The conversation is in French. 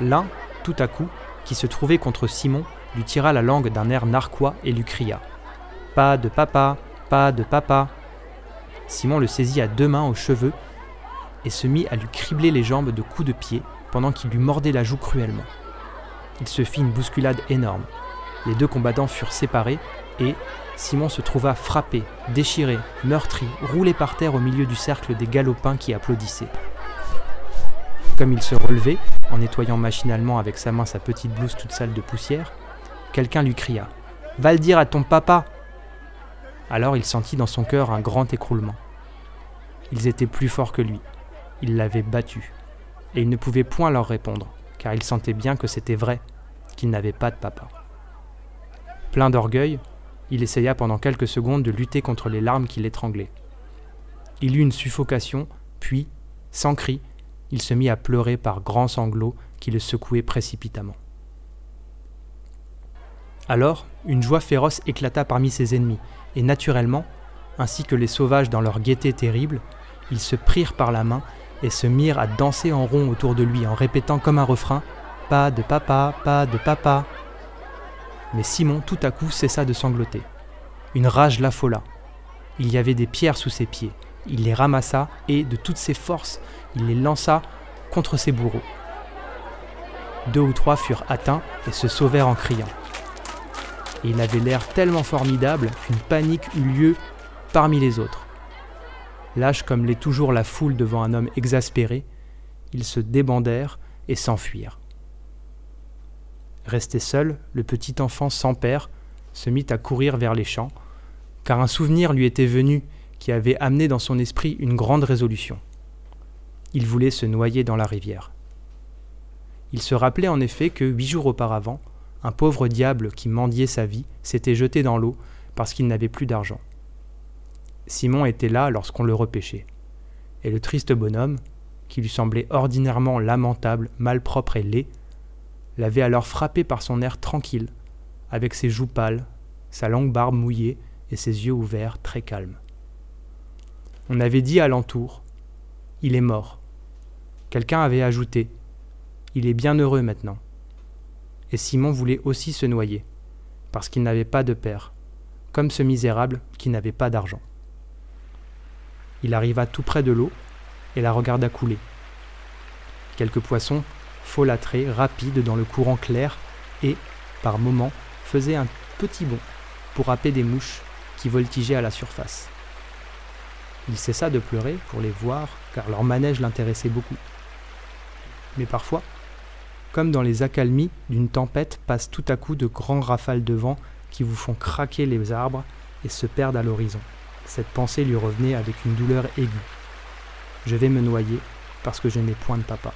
L'un, tout à coup, qui se trouvait contre Simon, lui tira la langue d'un air narquois et lui cria Pas de papa, pas de papa. Simon le saisit à deux mains aux cheveux et se mit à lui cribler les jambes de coups de pied pendant qu'il lui mordait la joue cruellement. Il se fit une bousculade énorme. Les deux combattants furent séparés et Simon se trouva frappé, déchiré, meurtri, roulé par terre au milieu du cercle des galopins qui applaudissaient. Comme il se relevait, en nettoyant machinalement avec sa main sa petite blouse toute sale de poussière, quelqu'un lui cria Va le dire à ton papa Alors il sentit dans son cœur un grand écroulement. Ils étaient plus forts que lui. Ils l'avaient battu. Et il ne pouvait point leur répondre, car il sentait bien que c'était vrai, qu'il n'avait pas de papa. Plein d'orgueil, il essaya pendant quelques secondes de lutter contre les larmes qui l'étranglaient. Il eut une suffocation, puis, sans cri, il se mit à pleurer par grands sanglots qui le secouaient précipitamment. Alors, une joie féroce éclata parmi ses ennemis, et naturellement, ainsi que les sauvages dans leur gaieté terrible, ils se prirent par la main et se mirent à danser en rond autour de lui en répétant comme un refrain Pas de papa, pas de papa. Mais Simon tout à coup cessa de sangloter. Une rage l'affola. Il y avait des pierres sous ses pieds. Il les ramassa et, de toutes ses forces, il les lança contre ses bourreaux. Deux ou trois furent atteints et se sauvèrent en criant. Et il avait l'air tellement formidable qu'une panique eut lieu parmi les autres. Lâche comme l'est toujours la foule devant un homme exaspéré, ils se débandèrent et s'enfuirent. Resté seul, le petit enfant sans père se mit à courir vers les champs, car un souvenir lui était venu qui avait amené dans son esprit une grande résolution. Il voulait se noyer dans la rivière. Il se rappelait en effet que huit jours auparavant, un pauvre diable qui mendiait sa vie s'était jeté dans l'eau parce qu'il n'avait plus d'argent. Simon était là lorsqu'on le repêchait. Et le triste bonhomme, qui lui semblait ordinairement lamentable, malpropre et laid, l'avait alors frappé par son air tranquille, avec ses joues pâles, sa longue barbe mouillée et ses yeux ouverts très calmes. On avait dit alentour Il est mort. Quelqu'un avait ajouté Il est bien heureux maintenant. Et Simon voulait aussi se noyer, parce qu'il n'avait pas de père, comme ce misérable qui n'avait pas d'argent. Il arriva tout près de l'eau et la regarda couler. Quelques poissons folâtraient rapides dans le courant clair et, par moments, faisaient un petit bond pour happer des mouches qui voltigeaient à la surface. Il cessa de pleurer pour les voir car leur manège l'intéressait beaucoup. Mais parfois, comme dans les accalmies d'une tempête, passent tout à coup de grands rafales de vent qui vous font craquer les arbres et se perdent à l'horizon. Cette pensée lui revenait avec une douleur aiguë. Je vais me noyer parce que je n'ai point de papa.